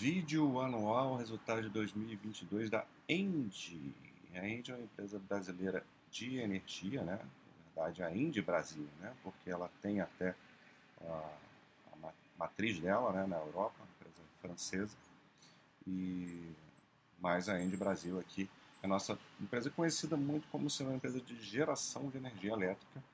Vídeo anual, resultado de 2022 da Engie. A Engie é uma empresa brasileira de energia, né? Na verdade, a Engie Brasil, né? Porque ela tem até a, a matriz dela né? na Europa, uma empresa francesa. E mais a Engie Brasil aqui é a nossa empresa conhecida muito como sendo uma empresa de geração de energia elétrica.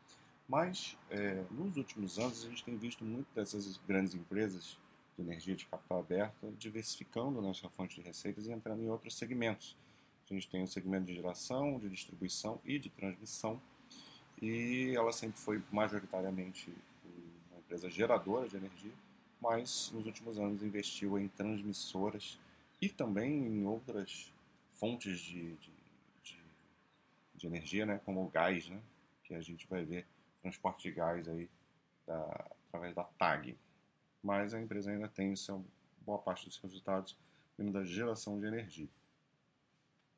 Mas é, nos últimos anos a gente tem visto muito dessas grandes empresas de energia de capital aberta, diversificando na sua fonte de receitas e entrando em outros segmentos. A gente tem o segmento de geração, de distribuição e de transmissão, e ela sempre foi majoritariamente uma empresa geradora de energia, mas nos últimos anos investiu em transmissoras e também em outras fontes de, de, de, de energia, né, como o gás, né, que a gente vai ver transporte de gás aí da, através da TAG mas a empresa ainda tem seu, boa parte dos resultados vindo da geração de energia.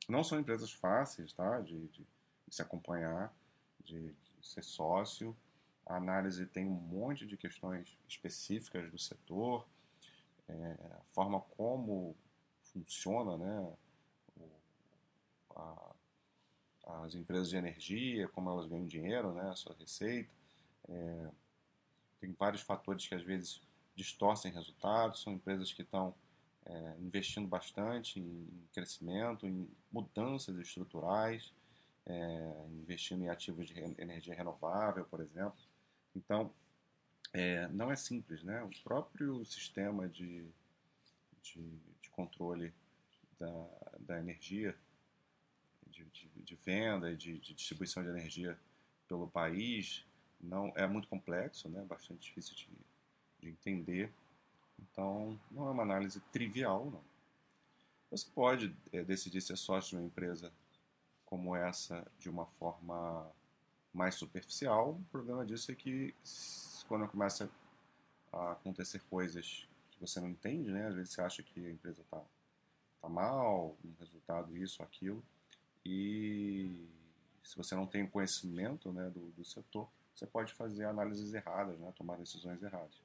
Não são empresas fáceis tá, de, de, de se acompanhar, de, de, ser sócio. A análise tem um monte de questões específicas do setor, é, a forma como funciona né, o, a, as empresas de energia, como elas ganham dinheiro, né, a sua receita. É, tem vários fatores que às vezes distorcem resultados, são empresas que estão é, investindo bastante em crescimento, em mudanças estruturais, é, investindo em ativos de energia renovável, por exemplo. Então, é, não é simples, né? O próprio sistema de, de, de controle da, da energia, de, de, de venda e de, de distribuição de energia pelo país, não é muito complexo, né? Bastante difícil de de entender. Então, não é uma análise trivial, não. Você pode é, decidir ser sócio de uma empresa como essa de uma forma mais superficial. O problema disso é que quando começa a acontecer coisas que você não entende, né? Às vezes você acha que a empresa está tá mal, um resultado isso, aquilo, e se você não tem conhecimento né, do, do setor, você pode fazer análises erradas, né, tomar decisões erradas.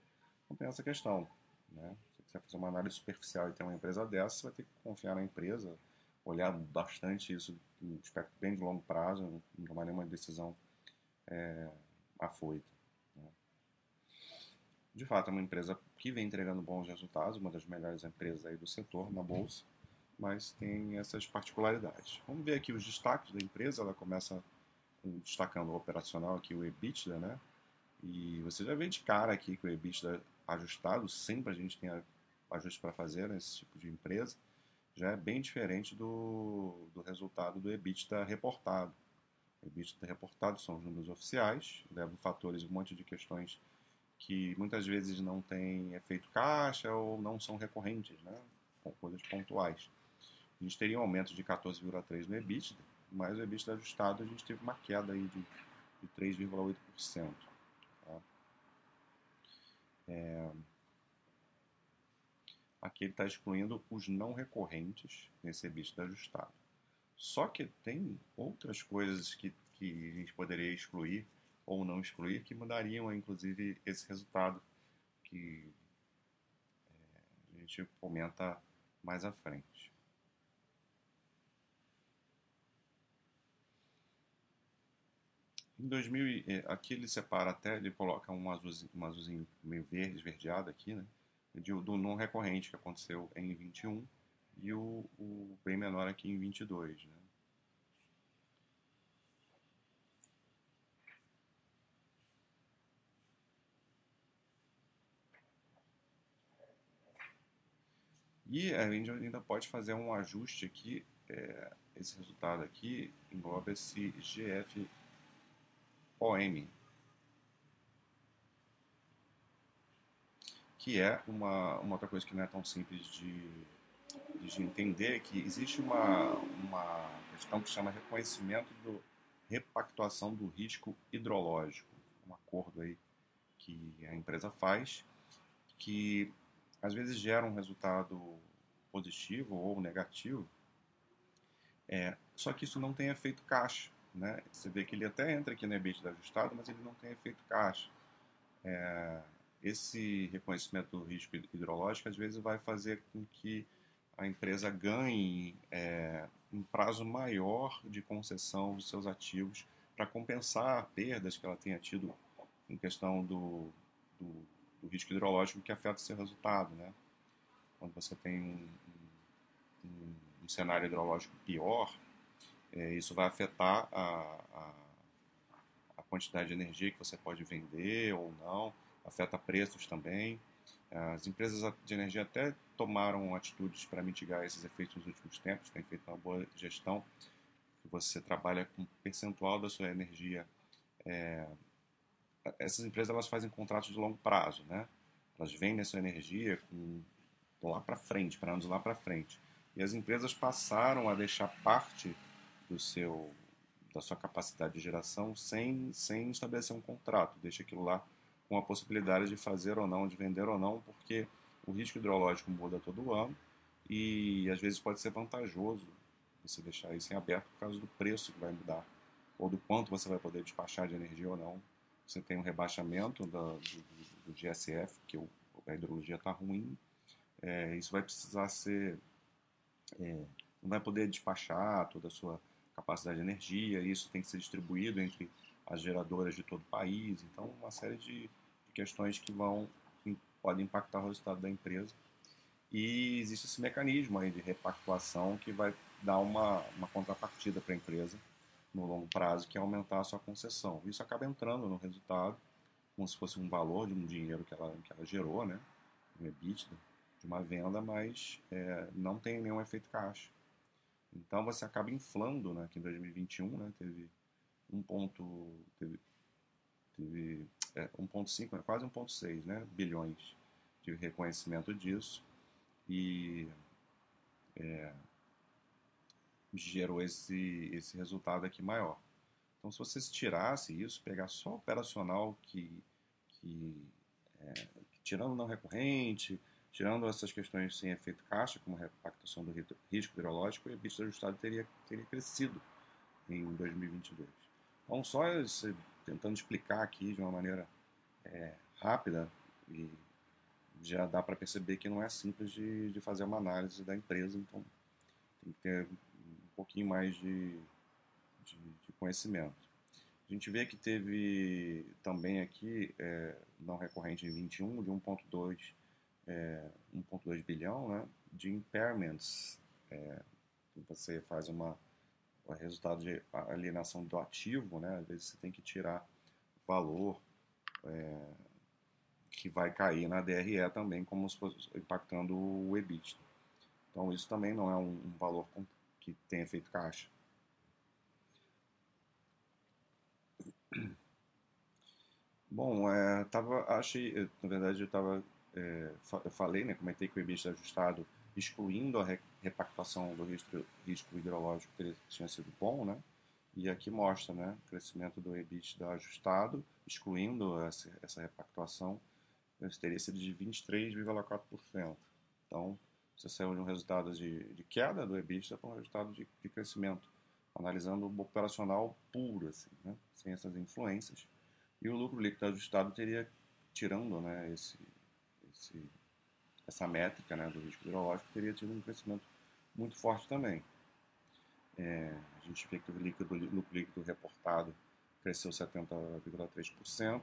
Não tem essa questão. Né? Se você fazer uma análise superficial e ter uma empresa dessa, você vai ter que confiar na empresa, olhar bastante isso em aspecto bem de longo prazo, não tomar nenhuma decisão é, afoita. Né? De fato, é uma empresa que vem entregando bons resultados, uma das melhores empresas aí do setor na bolsa, mas tem essas particularidades. Vamos ver aqui os destaques da empresa. Ela começa destacando o operacional aqui, o EBITDA, né? E você já vê de cara aqui que o EBITDA ajustado, sempre a gente tem ajuste para fazer nesse tipo de empresa, já é bem diferente do, do resultado do EBITDA reportado. O EBITDA reportado são os números oficiais, levam fatores, um monte de questões que muitas vezes não têm efeito caixa ou não são recorrentes, né? com coisas pontuais. A gente teria um aumento de 14,3% no EBITDA, mas o EBITDA ajustado a gente teve uma queda aí de, de 3,8%. É... Aqui ele está excluindo os não recorrentes nesse EBITDA ajustado. Só que tem outras coisas que, que a gente poderia excluir ou não excluir que mudariam, inclusive, esse resultado que é, a gente comenta mais à frente. Em 2000, é, aqui ele separa até, ele coloca um azulzinho, um azulzinho meio verde, esverdeado aqui, né? De, do não recorrente que aconteceu em 21 e o, o bem menor aqui em 22, né? E a gente ainda pode fazer um ajuste aqui, é, esse resultado aqui engloba esse GF OM, que é uma, uma outra coisa que não é tão simples de, de entender, que existe uma, uma questão que chama reconhecimento do repactuação do risco hidrológico, um acordo aí que a empresa faz, que às vezes gera um resultado positivo ou negativo, é, só que isso não tem efeito caixa. Né? Você vê que ele até entra aqui no EBITDA ajustado, mas ele não tem efeito caixa. É, esse reconhecimento do risco hidrológico às vezes vai fazer com que a empresa ganhe é, um prazo maior de concessão dos seus ativos para compensar perdas que ela tenha tido em questão do, do, do, risco hidrológico que afeta seu resultado. Né? Quando você tem um, um, um cenário hidrológico pior, é, isso vai afetar a, a, a quantidade de energia que você pode vender ou não, afeta preços também. As empresas de energia até tomaram atitudes para mitigar esses efeitos nos últimos tempos, têm feito uma boa gestão, você trabalha com um percentual da sua energia. É, essas empresas elas fazem contratos de longo prazo, né? Elas vendem a sua energia com lá para frente, para anos lá para frente. E as empresas passaram a deixar parte do seu da sua capacidade de geração sem, sem estabelecer um contrato. Deixa aquilo lá com a possibilidade de fazer ou não, de vender ou não, porque o risco hidrológico muda todo ano e às vezes pode ser vantajoso você deixar isso em aberto por causa do preço que vai mudar ou do quanto você vai poder despachar de energia ou não. Você tem um rebaixamento do, do, do GSF, que o, a hidrologia está ruim, é, isso vai precisar ser. É, não vai poder despachar toda a sua capacidade de energia, isso tem que ser distribuído entre as geradoras de todo o país. Então, uma série de questões que vão podem impactar o resultado da empresa. E existe esse mecanismo aí de repactuação que vai dar uma, uma contrapartida para a empresa no longo prazo, que é aumentar a sua concessão. Isso acaba entrando no resultado, como se fosse um valor de um dinheiro que ela, que ela gerou, né? um EBITDA, de uma venda, mas é, não tem nenhum efeito caixa. Então você acaba inflando, né? que em 2021 né? teve um ponto, teve, teve é, 1,5, quase 1,6 né, bilhões de reconhecimento disso e é, gerou esse, esse resultado aqui maior. Então, se você tirasse isso, pegar só operacional que, que, é, que tirando não recorrente, tirando essas questões sem efeito caixa, como a repactação do risco hidrológico, o EBITDA ajustado teria, teria crescido em 2022. Então, só tentando explicar aqui de uma maneira é, rápida e já dá para perceber que não é simples de, de fazer uma análise da empresa, então tem que ter um pouquinho mais de, de, de conhecimento. A gente vê que teve também aqui, é, não recorrente em 21, de 1,2 é, 1,2 bilhão né, de impairments. É, você faz uma o resultado de alienação do ativo, né? Às vezes você tem que tirar valor é, que vai cair na DRE também, como se fosse impactando o EBITDA. Então isso também não é um, um valor que tem efeito caixa. Bom, é, tava, achei, na verdade eu tava, é, eu falei, né, comentei que o EBITDA ajustado excluindo a repactuação do risco, risco hidrológico teria, tinha sido bom, né? E aqui mostra, né, o crescimento do EBITDA ajustado, excluindo essa, essa repactuação, teria sido de 23,4%. Então, você saiu de um resultado de, de queda do EBITDA para um resultado de, de, crescimento, analisando o operacional puro, assim, né, sem essas influências. E o lucro líquido ajustado teria, tirando né, esse, esse essa métrica né, do risco hidrológico teria tido um crescimento muito forte também. É, a gente vê que o líquido, lucro líquido reportado cresceu 70,3%,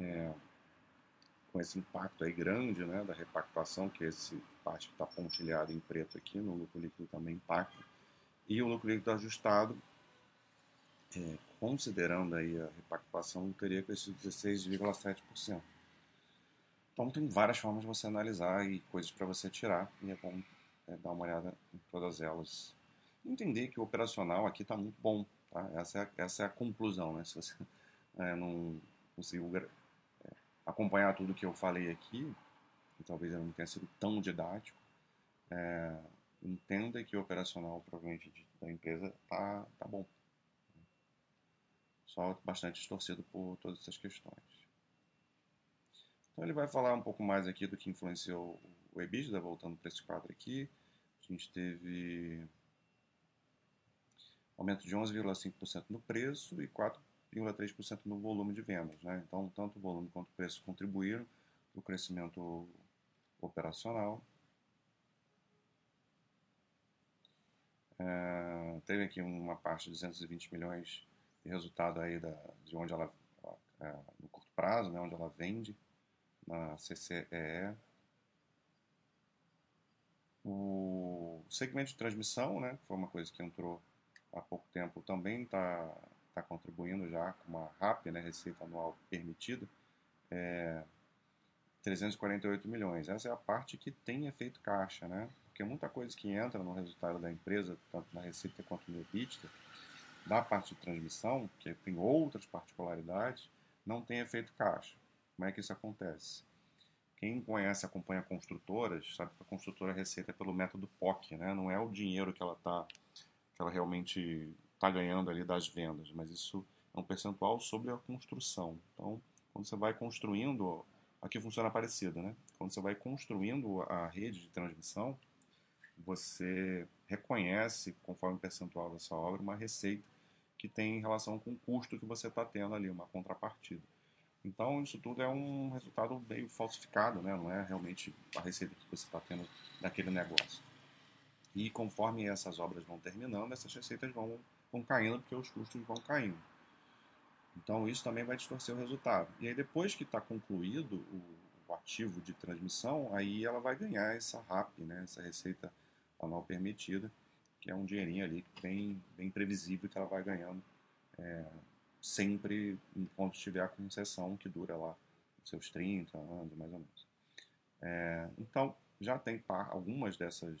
é, com esse impacto aí grande né, da repactuação, que é esse parte que está pontilhada em preto aqui, no lucro líquido também impacta, e o lucro líquido ajustado, é, considerando aí a repactuação, teria crescido 16,7%. Então tem várias formas de você analisar e coisas para você tirar e é bom é, dar uma olhada em todas elas. Entender que o operacional aqui está muito bom, tá? Essa é, a, essa é a conclusão, né? Se você é, não conseguiu é, acompanhar tudo que eu falei aqui, e talvez eu não tenha sido tão didático, é, entenda que o operacional provavelmente da empresa tá, tá bom. Só bastante distorcido por todas essas questões. Então ele vai falar um pouco mais aqui do que influenciou o EBITDA, voltando para esse quadro aqui. A gente teve aumento de 11,5% no preço e 4 1,3% no volume de vendas. Né? Então, tanto o volume quanto o preço contribuíram para o crescimento operacional. É, teve aqui uma parte de 220 milhões de resultado aí da, de onde ela, é, no curto prazo, né, onde ela vende na CCEE. O segmento de transmissão, né, foi uma coisa que entrou há pouco tempo, também está tá contribuindo já com uma RAP, né, receita anual permitida, é 348 milhões. Essa é a parte que tem efeito caixa, né? Porque muita coisa que entra no resultado da empresa, tanto na receita quanto no EBITDA, da parte de transmissão, que tem outras particularidades, não tem efeito caixa. Como é que isso acontece? Quem conhece, acompanha construtoras, sabe que a construtora receita é pelo método POC, né? Não é o dinheiro que ela tá, que ela realmente está ganhando ali das vendas, mas isso é um percentual sobre a construção. Então, quando você vai construindo, aqui funciona parecido, né? Quando você vai construindo a rede de transmissão, você reconhece, conforme o percentual dessa obra, uma receita que tem relação com o custo que você está tendo ali, uma contrapartida. Então, isso tudo é um resultado meio falsificado, né? não é realmente a receita que você está tendo daquele negócio. E conforme essas obras vão terminando, essas receitas vão, vão caindo, porque os custos vão caindo. Então, isso também vai distorcer o resultado. E aí, depois que está concluído o, o, ativo de transmissão, aí ela vai ganhar essa RAP, né? essa receita anual permitida, que é um dinheirinho ali bem, bem previsível que ela vai ganhando é, sempre enquanto estiver a concessão, que dura lá seus 30 anos, mais ou menos. É, então, já tem par, algumas dessas,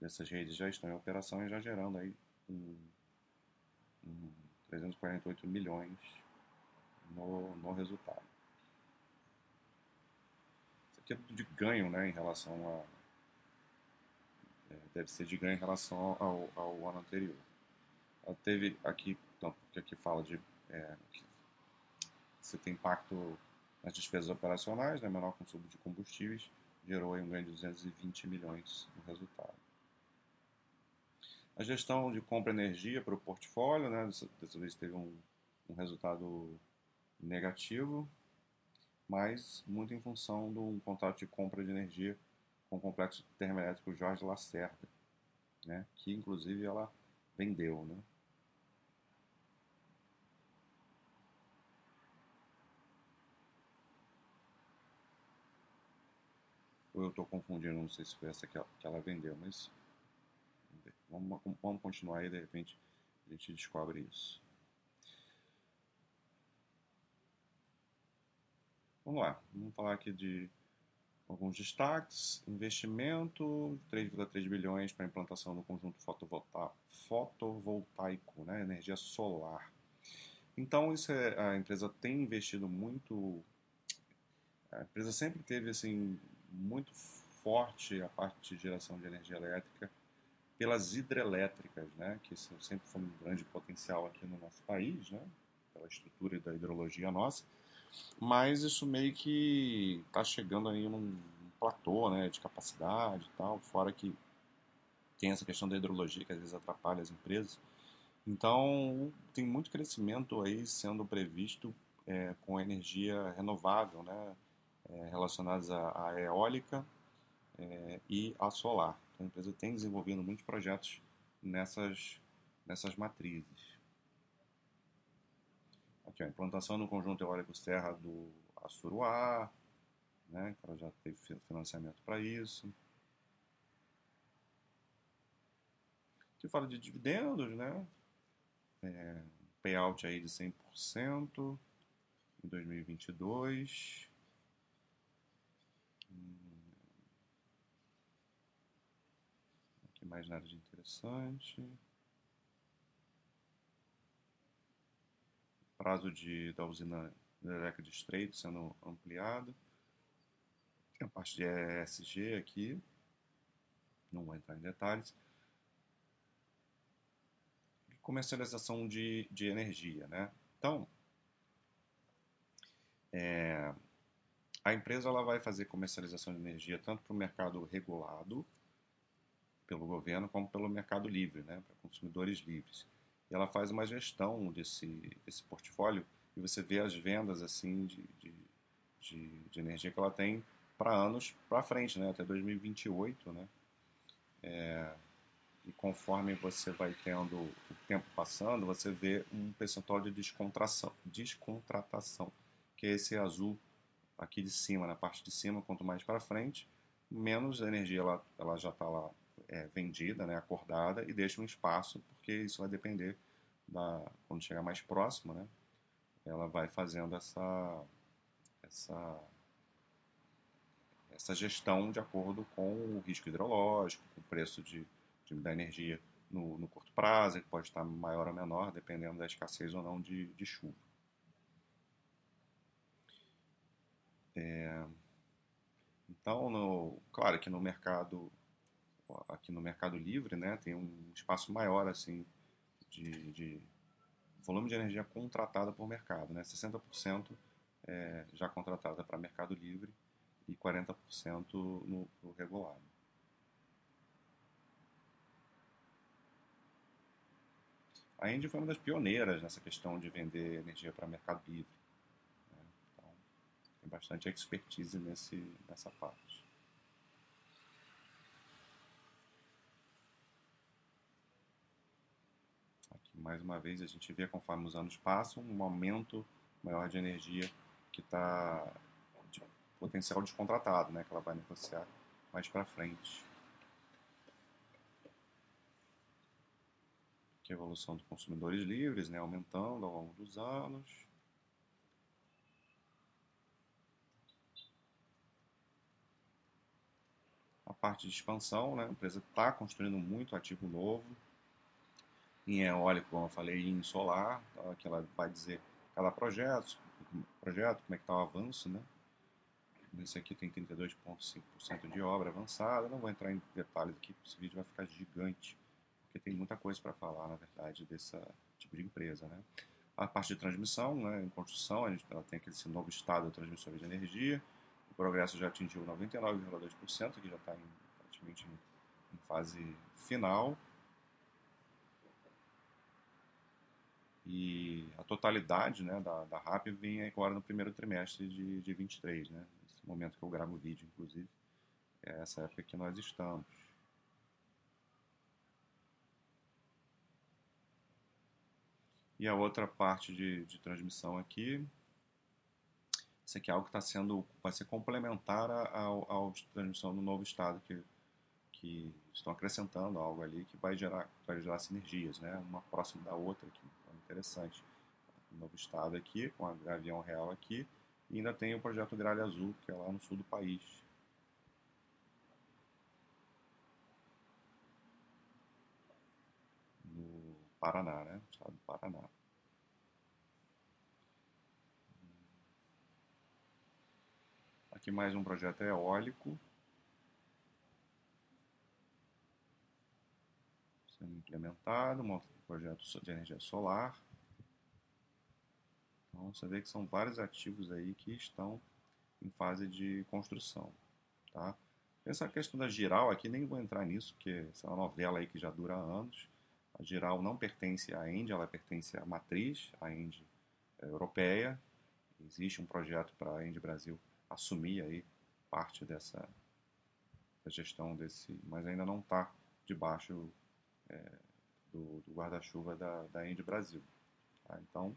dessas redes já estão em operação e já gerando aí um, um 348 milhões no, no resultado. Isso aqui é tudo de ganho né, em relação a, é, deve ser de ganho em relação ao, ao ano anterior. Ela teve aqui, porque aqui fala de é, você tem impacto nas despesas operacionais, né, menor consumo de combustíveis, gerou um ganho de 220 milhões no resultado. A gestão de compra de energia para o portfólio, né, dessa, dessa vez teve um, um resultado negativo, mas muito em função de um contrato de compra de energia com o complexo termoelétrico Jorge Lacerda, né, que inclusive ela vendeu. Né. Ou eu estou confundindo, não sei se foi essa que ela, que ela vendeu, mas vamos, vamos continuar aí, de repente a gente descobre isso. Vamos lá, vamos falar aqui de alguns destaques. Investimento, 3,3 bilhões para implantação do conjunto fotovoltaico, né, energia solar. Então, isso é, a empresa tem investido muito. A empresa sempre teve assim muito forte a parte de geração de energia elétrica pelas hidrelétricas, né, que sempre foi um grande potencial aqui no nosso país, né, pela estrutura da hidrologia nossa. Mas isso meio que está chegando aí num platô, né, de capacidade e tal, fora que tem essa questão da hidrologia que às vezes atrapalha as empresas. Então, tem muito crescimento aí sendo previsto é, com energia renovável, né, é, relacionadas à, à eólica é, e à solar. Então, a empresa tem desenvolvido muitos projetos nessas, nessas matrizes. Aqui, a implantação no conjunto eólico Serra do Assuruá, né, ela já teve financiamento para isso. Aqui fala de dividendos, né? É, payout aí de 100% em 2022. Mais nada de interessante. Prazo de, da usina elétrica de Estreito sendo ampliado. Tem a parte de ESG aqui. Não vou entrar em detalhes. Comercialização de, de energia, né? Então, é, a empresa ela vai fazer comercialização de energia tanto para o mercado regulado pelo governo como pelo mercado livre, né, para consumidores livres. e ela faz uma gestão desse, desse portfólio e você vê as vendas assim de, de, de, de energia que ela tem para anos para frente, né? até 2028. Né? É, e conforme você vai tendo o tempo passando, você vê um percentual de descontração, descontratação, que é esse azul aqui de cima, na parte de cima, quanto mais para frente, menos energia ela, ela já está lá é, vendida, né, acordada, e deixa um espaço, porque isso vai depender da quando chegar mais próximo, né, ela vai fazendo essa essa essa gestão de acordo com o risco hidrológico, com o preço de, de da energia no, no, curto prazo, que pode estar maior ou menor, dependendo da escassez ou não de, de chuva. É, então, no, claro que no mercado aqui no mercado livre, né, tem um espaço maior assim de, de volume de energia contratada por mercado, né, 60% é, já contratada para mercado livre e 40% no, no regulado. A Indy foi uma das pioneiras nessa questão de vender energia para mercado livre. Né? Então, tem bastante expertise nesse, nessa parte. Aqui, mais uma vez, a gente vê, conforme os anos passam, um aumento maior de energia que está potencial descontratado, né, que ela vai negociar mais para frente. Aqui a evolução dos consumidores livres, né, aumentando ao longo dos anos. A parte de expansão, né, a empresa está construindo muito ativo novo, em eólico, como eu falei, em solar, tá, que ela vai dizer cada projeto, projeto como é que está o avanço, né? Esse aqui tem 32,5% de obra avançada. Não vou entrar em detalhes aqui, porque esse vídeo vai ficar gigante, porque tem muita coisa para falar, na verdade, desse tipo de empresa. Né? A parte de transmissão, né, em construção, a gente ela tem aquele novo estado de transmissão de energia. O progresso já atingiu 99,2%, que já está praticamente em fase final. E a totalidade né, da, da RAP vem agora no primeiro trimestre de, de 23, né? momento que eu gravo o vídeo, inclusive. É essa época que nós estamos. E a outra parte de, de transmissão aqui, isso aqui é algo que está sendo, vai ser complementar ao, transmissão do novo estado que, que estão acrescentando algo ali que vai gerar, vai gerar sinergias, né? Uma próxima da outra, é interessante. O novo estado aqui, com a Gavião Real aqui, e ainda tem o projeto Gralha Azul, que é lá no sul do país. No Paraná, né? estado do Paraná. Aqui mais um projeto eólico. Sendo implementado, um projeto de energia solar. Então você vê que são vários ativos aí que estão em fase de construção. Tá? Essa questão da Giral aqui, nem vou entrar nisso, porque essa é uma novela aí que já dura anos. A Giral não pertence à Engie, ela pertence à matriz, à Engie é, europeia. Existe um projeto para a Engie Brasil assumir aí parte dessa gestão desse, mas ainda não está debaixo é, do, do guarda-chuva da, da Engie Brasil. Tá? Então,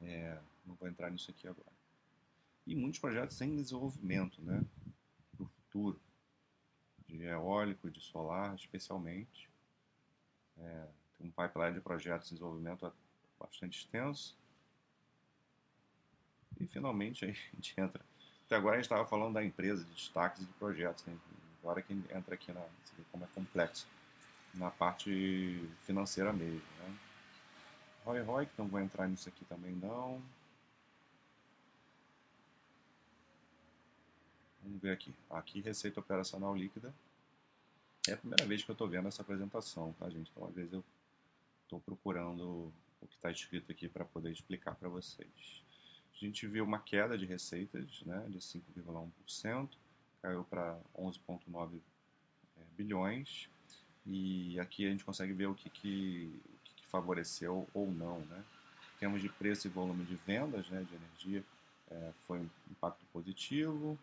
é, não vou entrar nisso aqui agora. E muitos projetos em desenvolvimento, né? Para o futuro. De eólico, de solar, especialmente. É, tem um pipeline de projetos em desenvolvimento bastante extenso. E finalmente a gente entra. Até agora a gente estava falando da empresa, de destaques de projetos. Né? Agora que entra aqui na. Você vê como é complexo. Na parte financeira mesmo. Né? Roy Roy, que não vou entrar nisso aqui também não. Vamos ver aqui. Aqui, receita operacional líquida. É a primeira vez que eu estou vendo essa apresentação, tá, gente? Então, às vezes eu estou procurando o que está escrito aqui para poder explicar para vocês. A gente viu uma queda de receitas né, de 5,1%, caiu para 11,9 é, bilhões. E aqui a gente consegue ver o que, que favoreceu ou não. Né? Em termos de preço e volume de vendas né, de energia, é, foi um impacto positivo.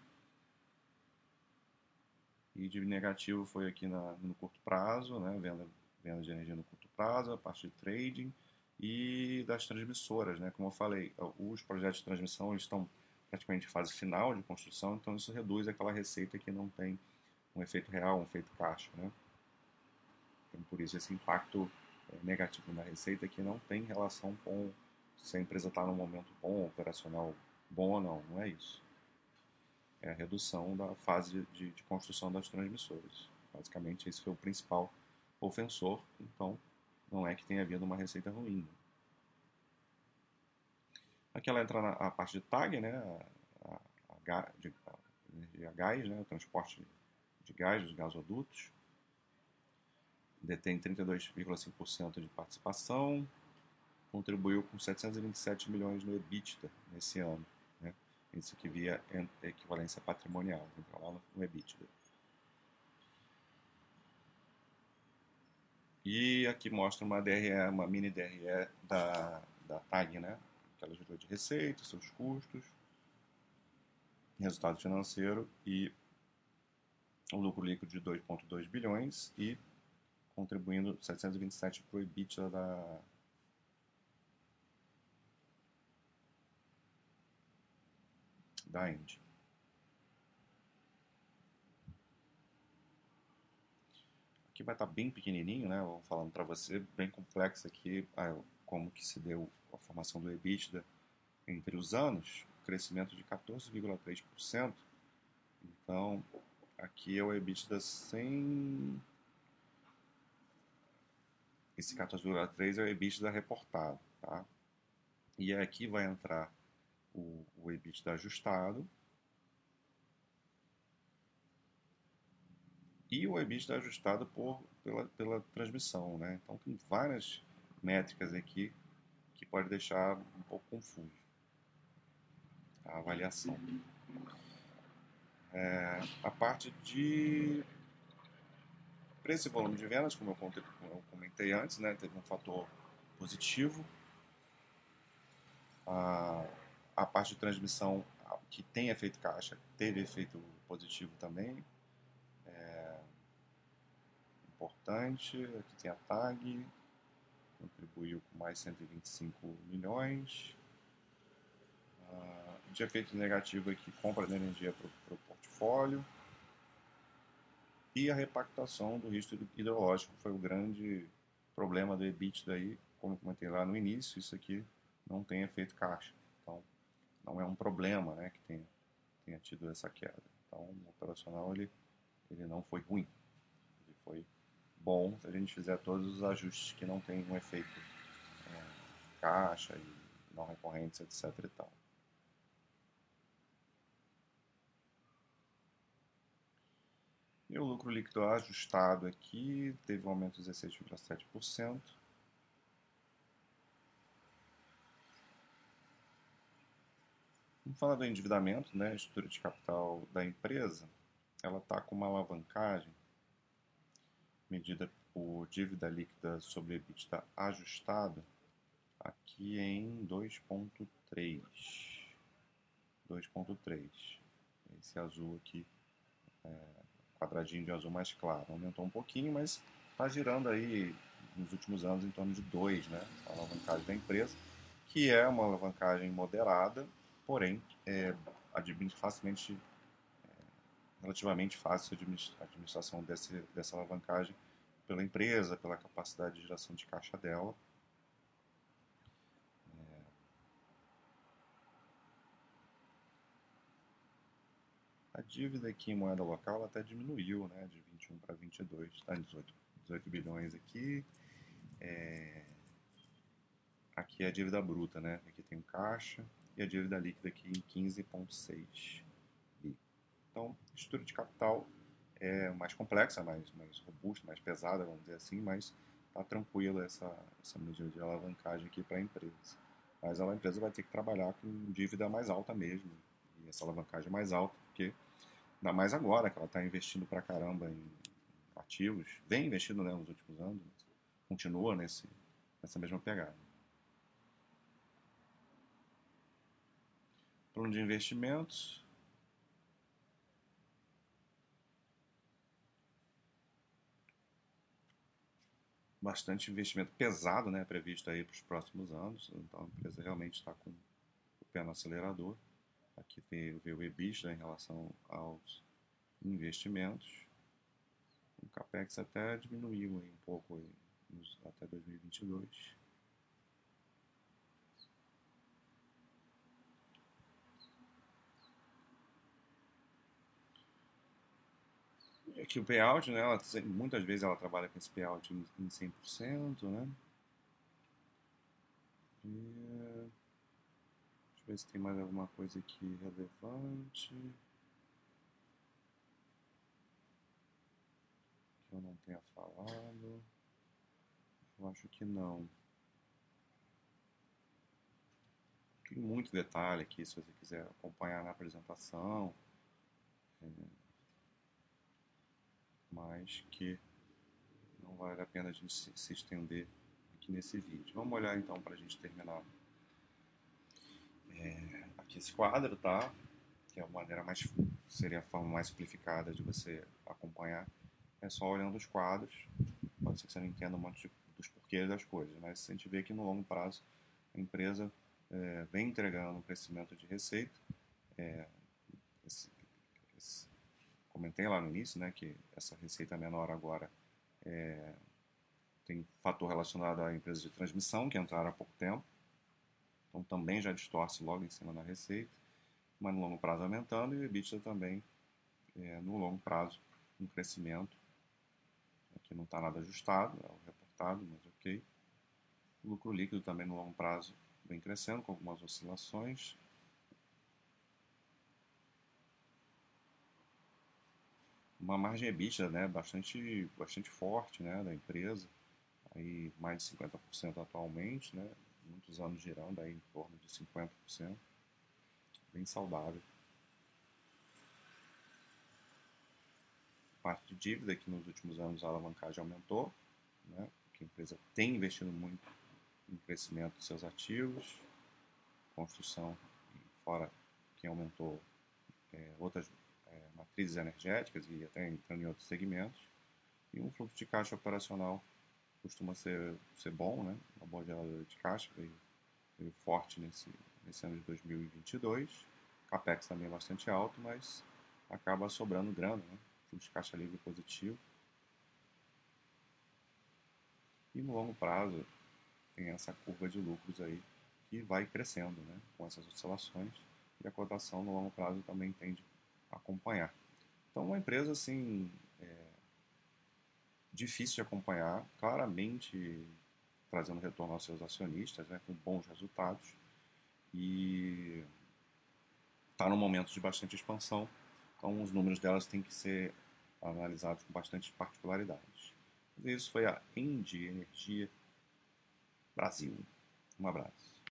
E de negativo foi aqui na, no curto prazo, né, venda, venda de energia no curto prazo, a parte de trading e das transmissoras. Né? Como eu falei, os projetos de transmissão estão praticamente em fase final de construção, então isso reduz aquela receita que não tem um efeito real, um efeito caixa. Né? Então, por isso esse impacto é, negativo na receita que não tem relação com se a empresa está num momento bom, operacional bom ou não, não é isso. É a redução da fase de, de, construção das transmissoras. Basicamente, esse foi o principal ofensor, então não é que tenha havido uma receita ruim. Aqui ela entra na parte de TAG, né, a, a, a, de, a energia gás, né, o transporte de gás dos gasodutos. Detém 32,5% de participação, contribuiu com 727 milhões no EBITDA nesse ano. Né? Isso que via equivalência patrimonial, entra lá no EBITDA. E aqui mostra uma DRE, uma mini DRE da, da TAG, né? que ela gerou de receita, seus custos, resultado financeiro e o lucro líquido de 2,2 bilhões e contribuindo 727 para o da, da Indy. Aqui vai estar bem pequenininho, né? Vou falando para você, bem complexo aqui, como que se deu a formação do EBITDA entre os anos, crescimento de 14,3%. Então, aqui é o EBITDA sem esse 14,3 é o EBITDA reportado, tá? E aqui vai entrar o, o EBITDA ajustado e o EBITDA ajustado por, pela, pela transmissão, né? Então tem várias métricas aqui que pode deixar um pouco confuso a avaliação. É, a parte de preço e volume de vendas, como eu, contei, como eu comentei antes, né, teve um fator positivo. A, a parte de transmissão que tem efeito caixa teve efeito positivo também. É, importante, aqui tem a TAG, contribuiu com mais 125 milhões. Uh, de efeito negativo aqui, compra de energia para o portfólio. E a repactação do risco hidrológico foi o grande problema do EBITDA aí, como eu comentei lá no início, isso aqui não tem efeito caixa. Então, não é um problema né, que tenha, tenha tido essa queda. Então, o operacional ele, ele não foi ruim, ele foi bom se a gente fizer todos os ajustes que não tem um efeito é, caixa e não recorrentes, etc. E tal. E o lucro líquido ajustado aqui teve um aumento de 16,7%. Vamos falar do endividamento, né? A estrutura de capital da empresa, ela está com uma alavancagem medida por dívida líquida sobre EBITDA ajustado, aqui em 2.3. 2.3. Esse azul aqui, é, quadradinho de azul mais claro, aumentou um pouquinho, mas está girando aí nos últimos anos em torno de 2, né? A alavancagem da empresa, que é uma alavancagem moderada, porém é, facilmente relativamente fácil a administração desse, dessa alavancagem pela empresa, pela capacidade de geração de caixa dela. Dívida aqui em moeda local até diminuiu, né, de 21 para 22, está em 18, 18 bilhões aqui. É... Aqui é a dívida bruta, né? Aqui tem o caixa e a dívida líquida aqui em 15,6 então, estrutura de capital é mais complexa, mais, mais robusta, mais pesada, vamos dizer assim, mas está tranquila essa, essa medida de alavancagem aqui para a empresa. Mas a empresa vai ter que trabalhar com dívida mais alta mesmo, e essa alavancagem mais alta, ainda mais agora que ela está investindo para caramba em ativos, vem investindo né, nos últimos anos, continua nesse, nessa mesma pegada. Plano de investimentos. Bastante investimento pesado né, previsto aí para os próximos anos. Então a empresa realmente está com o pé no acelerador. Aqui veio o EBITDA em relação aos investimentos. O CAPEX até diminuiu um pouco até 2022. que o payout, né, ela, muitas vezes ela trabalha com esse payout em, em 100%, né? E, ver se tem mais alguma coisa aqui relevante. Que eu não tenha falado. Eu acho que não. Tem muito detalhe aqui, se você quiser acompanhar na apresentação. É, mas que não vale a pena a gente se, estender aqui nesse vídeo. Vamos olhar então para a gente terminar é, aqui esse quadro, tá? Que é a maneira mais seria a forma mais simplificada de você acompanhar. É só olhando os quadros. Pode ser que você não entenda um monte de, dos porquês das coisas, mas a gente vê que no longo prazo a empresa é, vem entregando um crescimento de receita. É, esse, esse, comentei lá no início, né, que essa receita menor agora é, tem fator relacionado à empresa de transmissão, que entraram há pouco tempo, então também já distorce logo em cima da receita, mas no longo prazo aumentando, e o EBITDA também, é, no longo prazo, um crescimento, aqui não está nada ajustado, é o reportado, mas ok. O lucro líquido também no longo prazo vem crescendo, com algumas oscilações, uma margem EBITDA né, bastante, bastante forte né, da empresa, aí mais de 50% atualmente, né, muitos anos girando aí em torno de 50%, bem saudável. Parte de dívida que nos últimos anos a alavancagem aumentou, né, porque a empresa tem investido muito em crescimento dos seus ativos, construção, fora que aumentou é, outras matrizes energéticas e até entrando em outros segmentos. E um fluxo de caixa operacional costuma ser, ser bom, né? uma boa geradora de caixa, veio, veio forte nesse, nesse ano de 2022. Capex também é bastante alto, mas acaba sobrando grana, né? fluxo de caixa livre positivo. E no longo prazo tem essa curva de lucros aí que vai crescendo né? com essas oscilações e a cotação no longo prazo também tende acompanhar. Então, uma empresa assim difícil de acompanhar, claramente trazendo retorno aos seus acionistas, né, com bons resultados e está num momento de bastante expansão. Então, os números delas têm que ser analisados com bastante particularidades. Isso foi a Engie Energia Brasil. Um abraço.